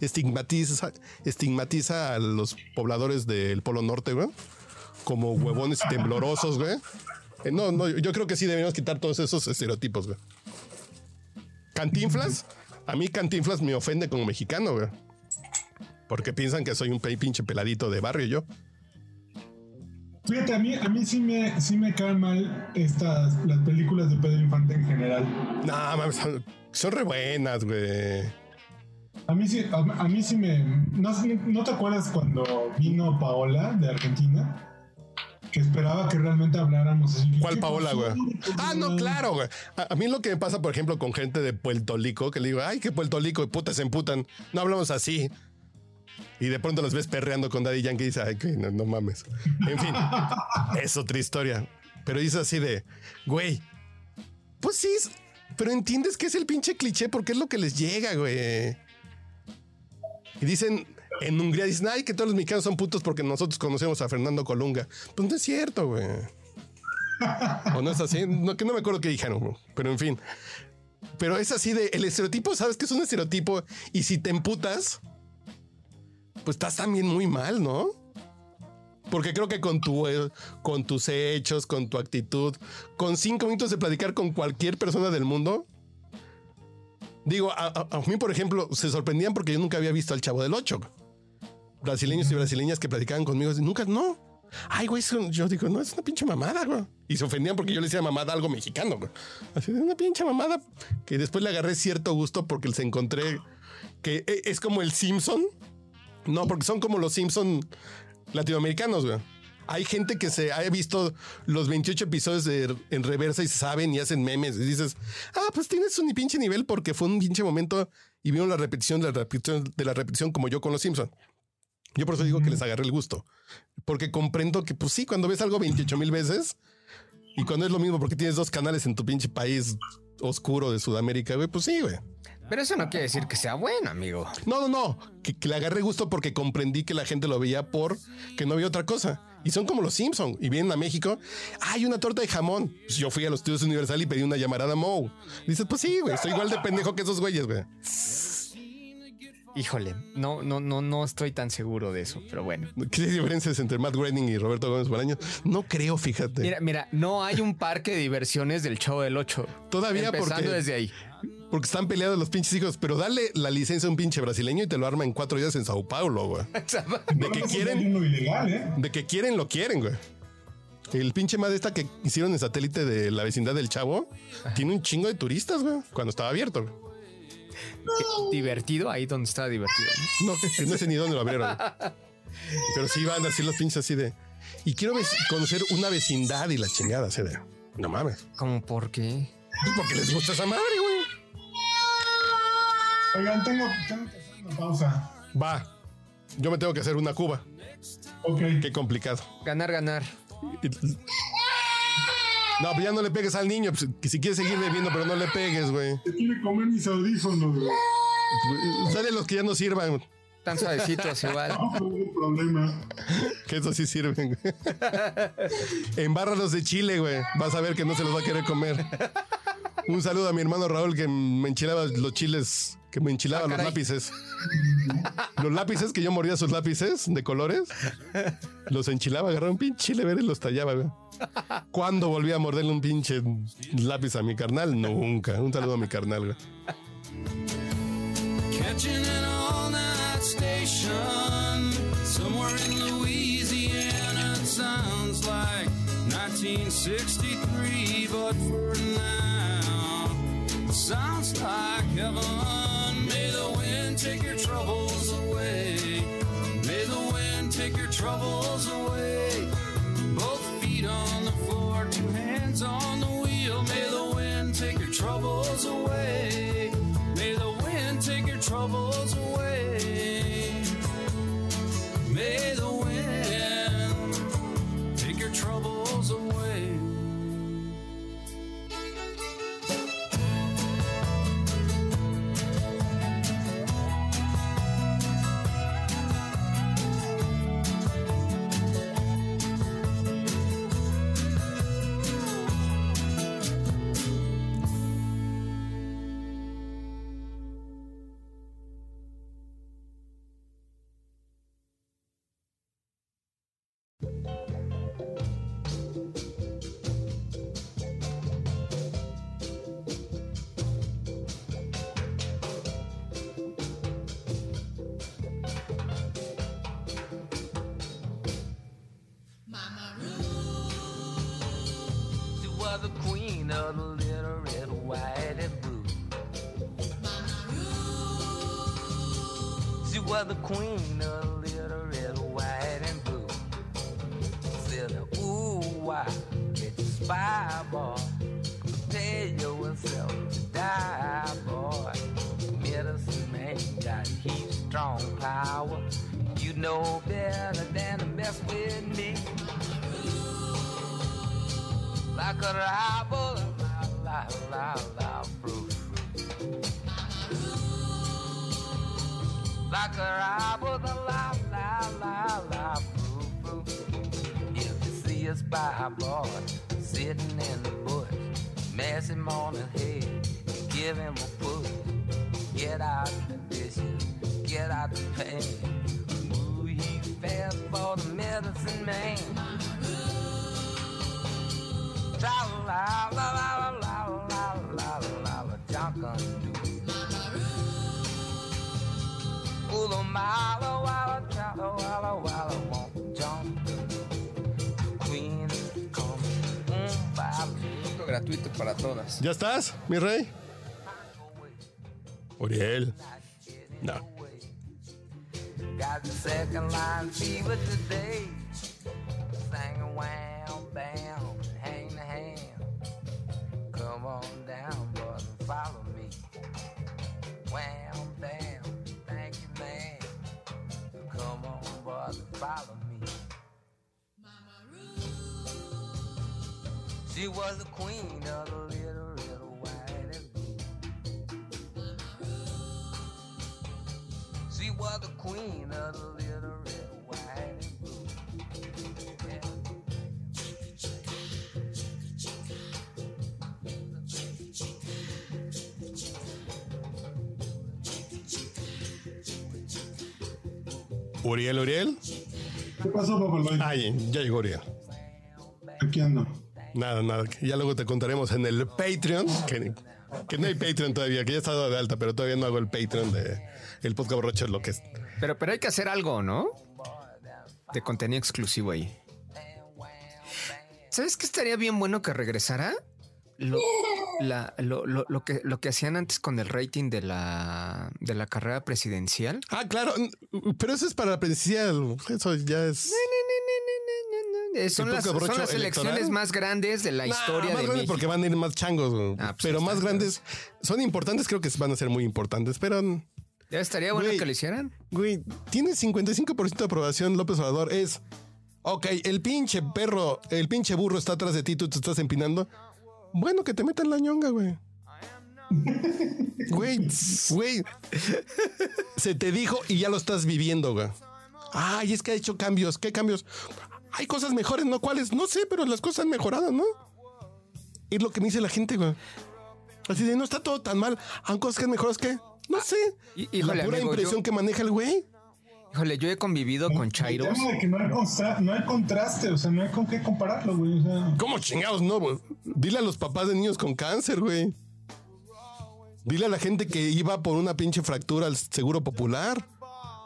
estigmatiza, estigmatiza a los pobladores del Polo Norte, güey, como huevones y temblorosos, güey. Eh, No, no, yo creo que sí deberíamos quitar todos esos estereotipos, güey. Cantinflas, a mí Cantinflas me ofende como mexicano, güey. Porque piensan que soy un pinche peladito de barrio yo. Fíjate, a mí, a mí sí, me, sí me caen mal estas, las películas de Pedro Infante en general. No, mames, son, re buenas, güey. A mí sí, a, a mí sí me. No, ¿No te acuerdas cuando vino Paola de Argentina? Que esperaba que realmente habláramos así. ¿Cuál ¿Qué Paola, güey? Ah, no, claro, güey. A, a mí lo que me pasa, por ejemplo, con gente de Puerto Rico, que le digo, ay, qué Puerto Rico, y putas se emputan. No hablamos así. Y de pronto los ves perreando con Daddy Yankee y dices, ay, que no, no mames. En fin, es otra historia. Pero dices así de, güey, pues sí, pero entiendes que es el pinche cliché porque es lo que les llega, güey. Y dicen, en Hungría dicen, ay, que todos los mexicanos son putos porque nosotros conocemos a Fernando Colunga. Pues no es cierto, güey. O no es así, no, que no me acuerdo qué dijeron, pero en fin. Pero es así de, el estereotipo, sabes que es un estereotipo y si te emputas, pues estás también muy mal, ¿no? Porque creo que con, tu, con tus hechos, con tu actitud, con cinco minutos de platicar con cualquier persona del mundo, digo, a- a mí, por ejemplo, se sorprendían porque yo nunca había visto al Chavo del Ocho. Brasileños y brasileñas que platicaban conmigo, y nunca, no. Ay, güey, yo digo, no, es una pinche mamada, güey. Y se ofendían porque yo le decía mamada algo mexicano, güey. Así de una pinche mamada que después le agarré cierto gusto porque les encontré que e- es como el Simpson. No, porque son como los Simpson latinoamericanos, güey. Hay gente que se ha visto los 28 episodios de- en reversa y saben y hacen memes. Y dices, ah, pues tienes un pinche nivel porque fue un pinche momento y vieron la repetición de la repetición de la repetición como yo con los Simpson. Yo por eso digo que les agarré el gusto. Porque comprendo que, pues sí, cuando ves algo 28 mil veces y cuando es lo mismo porque tienes dos canales en tu pinche país oscuro de Sudamérica, güey, pues sí, güey. Pero eso no quiere decir que sea bueno, amigo. No, no, no. Que, que le agarré gusto porque comprendí que la gente lo veía por que no había otra cosa. Y son como los Simpson y vienen a México. Hay una torta de jamón. Pues yo fui a los estudios Universal y pedí una llamarada Moe. Dices, pues sí, güey. Soy igual de pendejo que esos güeyes, güey. Híjole, no, no, no, no estoy tan seguro de eso, pero bueno. ¿Qué diferencias entre Matt Groening y Roberto Gómez Bolaño? No creo, fíjate. Mira, mira, no hay un parque de diversiones del Chavo del 8. Todavía Empezando porque- desde ahí. Porque están peleados los pinches hijos. Pero dale la licencia a un pinche brasileño y te lo arma en cuatro días en Sao Paulo, güey. De que quieren, ilegal, ¿eh? de que quieren, lo quieren, güey. El pinche madre esta que hicieron en satélite de la vecindad del Chavo tiene un chingo de turistas, güey, cuando estaba abierto. güey. Qué divertido ahí donde estaba divertido. No, que no sé ni dónde lo abrieron. Pero sí van así los pinches así de. Y quiero conocer una vecindad y la chingada, así de. No mames. ¿Cómo por qué? Pues porque les gusta esa madre, güey. Oigan, tengo, tengo que hacer una pausa. Va. Yo me tengo que hacer una cuba. Ok. Qué complicado. Ganar, ganar. No, pero ya no le pegues al niño. pues, que si quieres seguir bebiendo, pero no le pegues, güey. Quiere comer mis audífonos, güey. Sale los que ya no sirvan. Tan suavecitos igual. No, no hay problema. Que eso sí sirven, güey. Embárralos de chile, güey. Vas a ver que no se los va a querer comer. Un saludo a mi hermano Raúl que me enchilaba los chiles, que me enchilaba Ah, los caray. lápices. Los lápices que yo mordía sus lápices de colores, los enchilaba, agarraba un pinche chile verde y los tallaba, güey. ¿Cuándo volví a morderle un pinche lápiz a mi carnal? Nunca. Un saludo a mi carnal, güey. Catching an all night station somewhere in Louisiana. It sounds like 1963, but for now, sounds like heaven. May the wind take your troubles away. May the wind take your troubles away. Both feet on the floor, two hands on the wheel. May the wind take your troubles away. See a boy sitting in the bush, mess him on the head, give him a push. Get out the dishes, get out the pain. Ooh, he fast for the medicine man. La la la la la la la la la Junkin do. Ooh, the mile walla tra walla walla won't Gratuito para todas. ¿Ya estás, mi rey? Uriel. No. Got She was the queen of the little, little white and blue. She was the queen of the little red, white, and blue. Yeah. Uriel, Uriel. ¿Qué pasó, papá? Ay, ya llegó Uriel. Aquí ando. Nada, nada. Ya luego te contaremos en el Patreon. Que, que no hay Patreon todavía, que ya está dado de alta, pero todavía no hago el Patreon de el podcast borracho, lo que es. Pero, pero hay que hacer algo, ¿no? De contenido exclusivo ahí. ¿Sabes qué estaría bien bueno que regresara? Lo- la, lo, lo- lo que, lo que hacían antes con el rating de la, de la carrera presidencial. Ah, claro, pero eso es para la presidencial. Eso ya es. Eh, Son ¿El las, son las elecciones más grandes de la Nah, historia más de México. porque van a ir más changos, güey. Ah, pues pero más grandes son importantes, creo que van a ser muy importantes. Pero, Ya estaría bueno Güey. que lo hicieran. güey, tiene 55% de aprobación López Obrador. Es, ok, el pinche perro, el pinche burro está atrás de ti, tú te estás empinando. Bueno, que te metan la ñonga, güey. Güey, güey. Se te dijo y ya lo estás viviendo, güey. Ay, es que ha hecho cambios. ¿Qué cambios? Hay cosas mejores, ¿no? ¿Cuáles? No sé, pero las cosas han mejorado, ¿no? Es lo que me dice la gente, güey. Así de, no está todo tan mal. ¿Han cosas que han mejorado? ¿Qué? No sé. Hí- híjole, la pura amigo, impresión yo- que maneja el güey. Híjole, yo he convivido con que no hay, no hay contraste, o sea, no hay con qué compararlo, güey. O sea, ¿Cómo chingados no, güey? Dile a los papás de niños con cáncer, güey. Dile a la gente que iba por una pinche fractura al seguro popular.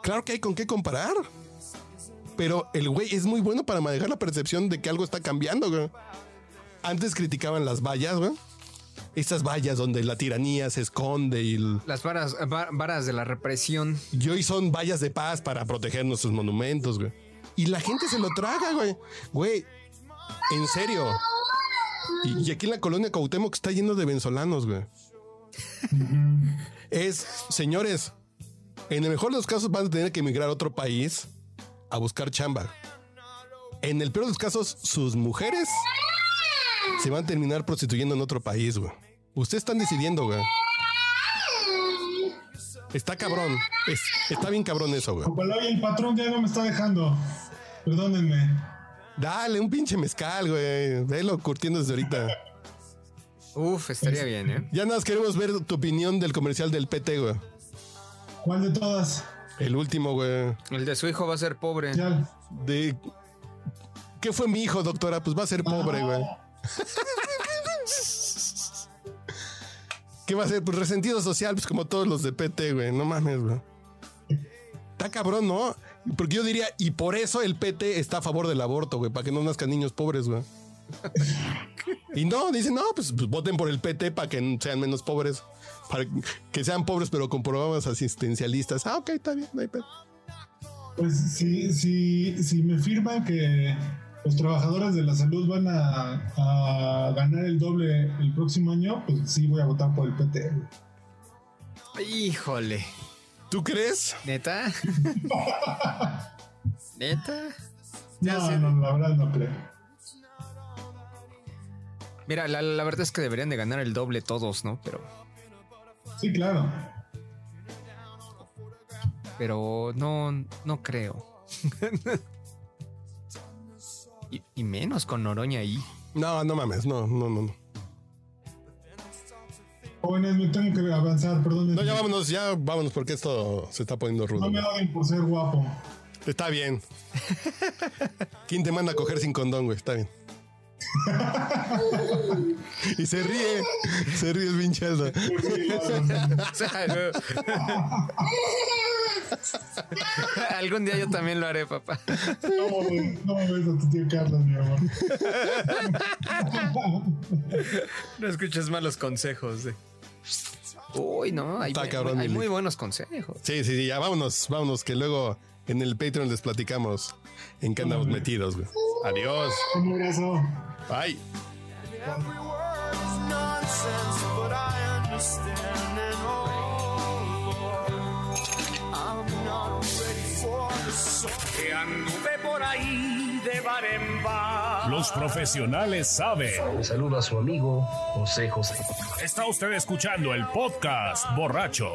Claro que hay con qué comparar. Pero el güey es muy bueno para manejar la percepción de que algo está cambiando, güey. Antes criticaban las vallas, güey. Estas vallas donde la tiranía se esconde y, el- Las varas, va- varas de la represión. y hoy son vallas de paz para proteger nuestros monumentos, güey. Y la gente se lo traga, güey. Güey, en serio. Y, y aquí en la colonia Cuauhtémoc está lleno de venezolanos, güey. es, señores, en el mejor de los casos van a tener que emigrar a otro país a buscar chamba. En el peor de los casos, sus mujeres se van a terminar prostituyendo en otro país, güey. Ustedes están decidiendo, güey. Está cabrón. Es- está bien cabrón eso, güey. el patrón ya no me está dejando. Perdónenme. Dale, un pinche mezcal, güey. Velo curtiendo desde ahorita. Uf, estaría bien, ¿eh? Ya nada más queremos ver tu opinión del comercial del PT, güey. ¿Cuál de todas? El último, güey. El de su hijo va a ser pobre. Ya. De. ¿Qué fue mi hijo, doctora? Pues va a ser pobre, güey. ¿Qué va a ser? Pues resentido social, pues como todos los de PT, güey. No mames, güey. Está cabrón, ¿no? Porque yo diría, y por eso el PT está a favor del aborto, güey, para que no nazcan niños pobres, güey. Y no, dicen, no, pues, pues voten por el PT para que sean menos pobres. Para que sean pobres, pero con programas asistencialistas. Ah, ok, está bien, no hay pedo. Pues si, si, si me firman que los trabajadores de la salud van a, a ganar el doble el próximo año, pues sí voy a votar por el PT. Híjole. ¿Tú crees? ¿Neta? ¿Neta? Ya No, sé. no, la verdad no creo. Mira, la, la verdad es que deberían de ganar el doble todos, ¿no? Pero, Sí, claro. pero no, no creo. y, y menos con Noroña ahí. No, no mames, no, no, no. No, Jóvenes, me tengo que avanzar, perdón. No, ya vámonos, ya vámonos porque esto se está poniendo rudo. No me odien por ser guapo. Está bien. ¿Quién te manda a coger sin condón, güey? Está bien. Y se ríe, se ríe el pinche Aldo. Algún día yo también lo haré, papá. No, no me ves a tu tío Carlos, mi amor. No escuches malos consejos. eh. Uy, no, hay, Está bu- cabrón, hay Milik. muy buenos consejos. Sí, sí, sí, ya vámonos, vámonos, que luego en el Patreon les platicamos en qué andamos metidos, güey. Adiós. Un abrazo. Bye. Que anduve por ahí de bar en bar. Los profesionales saben. Le saluda a su amigo José José. Está usted escuchando el podcast borracho.